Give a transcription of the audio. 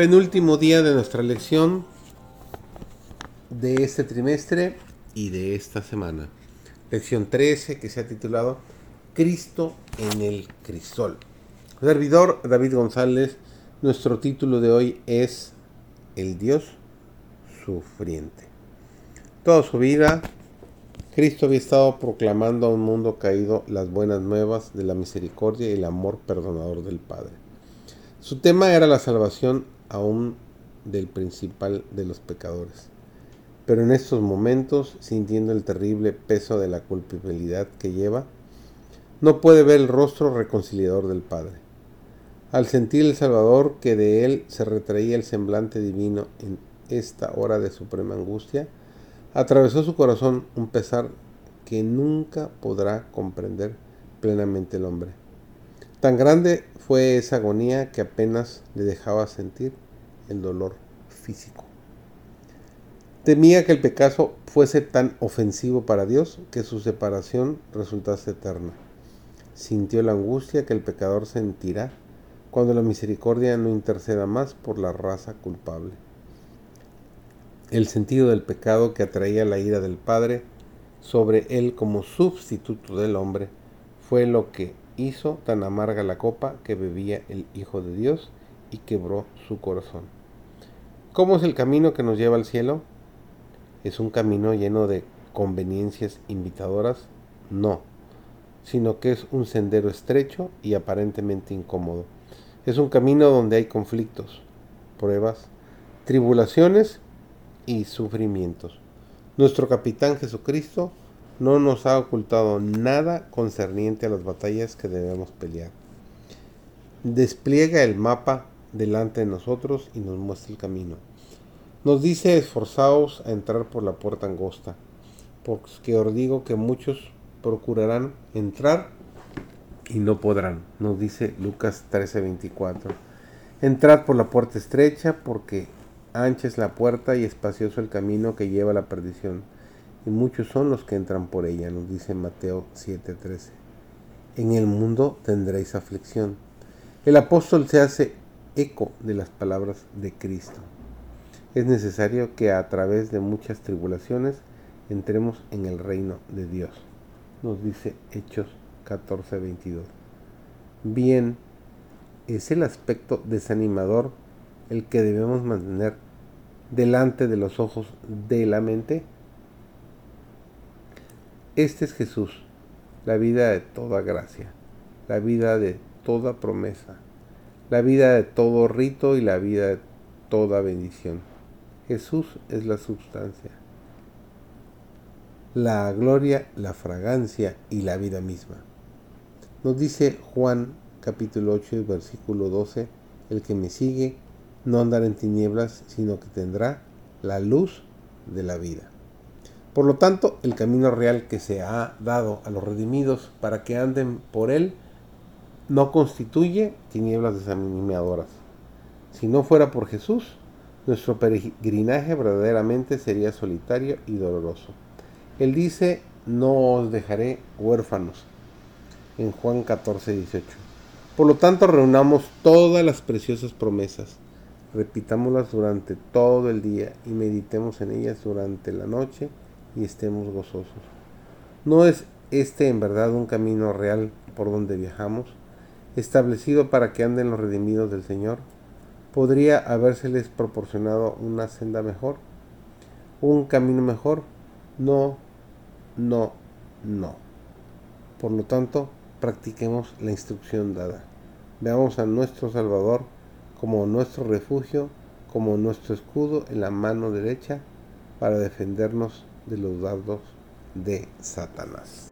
Penúltimo día de nuestra lección de este trimestre y de esta semana. Lección 13 que se ha titulado Cristo en el Crisol. Servidor David González, nuestro título de hoy es El Dios sufriente. Toda su vida, Cristo había estado proclamando a un mundo caído las buenas nuevas de la misericordia y el amor perdonador del Padre. Su tema era la salvación aún del principal de los pecadores. Pero en estos momentos, sintiendo el terrible peso de la culpabilidad que lleva, no puede ver el rostro reconciliador del Padre. Al sentir el Salvador que de él se retraía el semblante divino en esta hora de suprema angustia, atravesó su corazón un pesar que nunca podrá comprender plenamente el hombre. Tan grande fue esa agonía que apenas le dejaba sentir el dolor físico. Temía que el pecado fuese tan ofensivo para Dios que su separación resultase eterna. Sintió la angustia que el pecador sentirá cuando la misericordia no interceda más por la raza culpable. El sentido del pecado que atraía la ira del Padre sobre él como sustituto del hombre fue lo que hizo tan amarga la copa que bebía el Hijo de Dios y quebró su corazón. ¿Cómo es el camino que nos lleva al cielo? ¿Es un camino lleno de conveniencias invitadoras? No, sino que es un sendero estrecho y aparentemente incómodo. Es un camino donde hay conflictos, pruebas, tribulaciones y sufrimientos. Nuestro capitán Jesucristo no nos ha ocultado nada concerniente a las batallas que debemos pelear. Despliega el mapa delante de nosotros y nos muestra el camino. Nos dice esforzaos a entrar por la puerta angosta, porque os digo que muchos procurarán entrar y no podrán. Nos dice Lucas 13:24. Entrad por la puerta estrecha, porque ancha es la puerta y espacioso el camino que lleva a la perdición y muchos son los que entran por ella, nos dice Mateo 7:13. En el mundo tendréis aflicción. El apóstol se hace eco de las palabras de Cristo. Es necesario que a través de muchas tribulaciones entremos en el reino de Dios, nos dice Hechos 14:22. Bien, es el aspecto desanimador el que debemos mantener delante de los ojos de la mente este es Jesús, la vida de toda gracia, la vida de toda promesa, la vida de todo rito y la vida de toda bendición. Jesús es la sustancia, la gloria, la fragancia y la vida misma. Nos dice Juan capítulo 8, versículo 12, el que me sigue no andará en tinieblas, sino que tendrá la luz de la vida. Por lo tanto, el camino real que se ha dado a los redimidos para que anden por él no constituye tinieblas desanimadoras. Si no fuera por Jesús, nuestro peregrinaje verdaderamente sería solitario y doloroso. Él dice, no os dejaré huérfanos, en Juan 14, 18. Por lo tanto, reunamos todas las preciosas promesas, repitámoslas durante todo el día y meditemos en ellas durante la noche y estemos gozosos. ¿No es este en verdad un camino real por donde viajamos, establecido para que anden los redimidos del Señor? ¿Podría habérseles proporcionado una senda mejor? ¿Un camino mejor? No, no, no. Por lo tanto, practiquemos la instrucción dada. Veamos a nuestro Salvador como nuestro refugio, como nuestro escudo en la mano derecha para defendernos de los dardos de Satanás.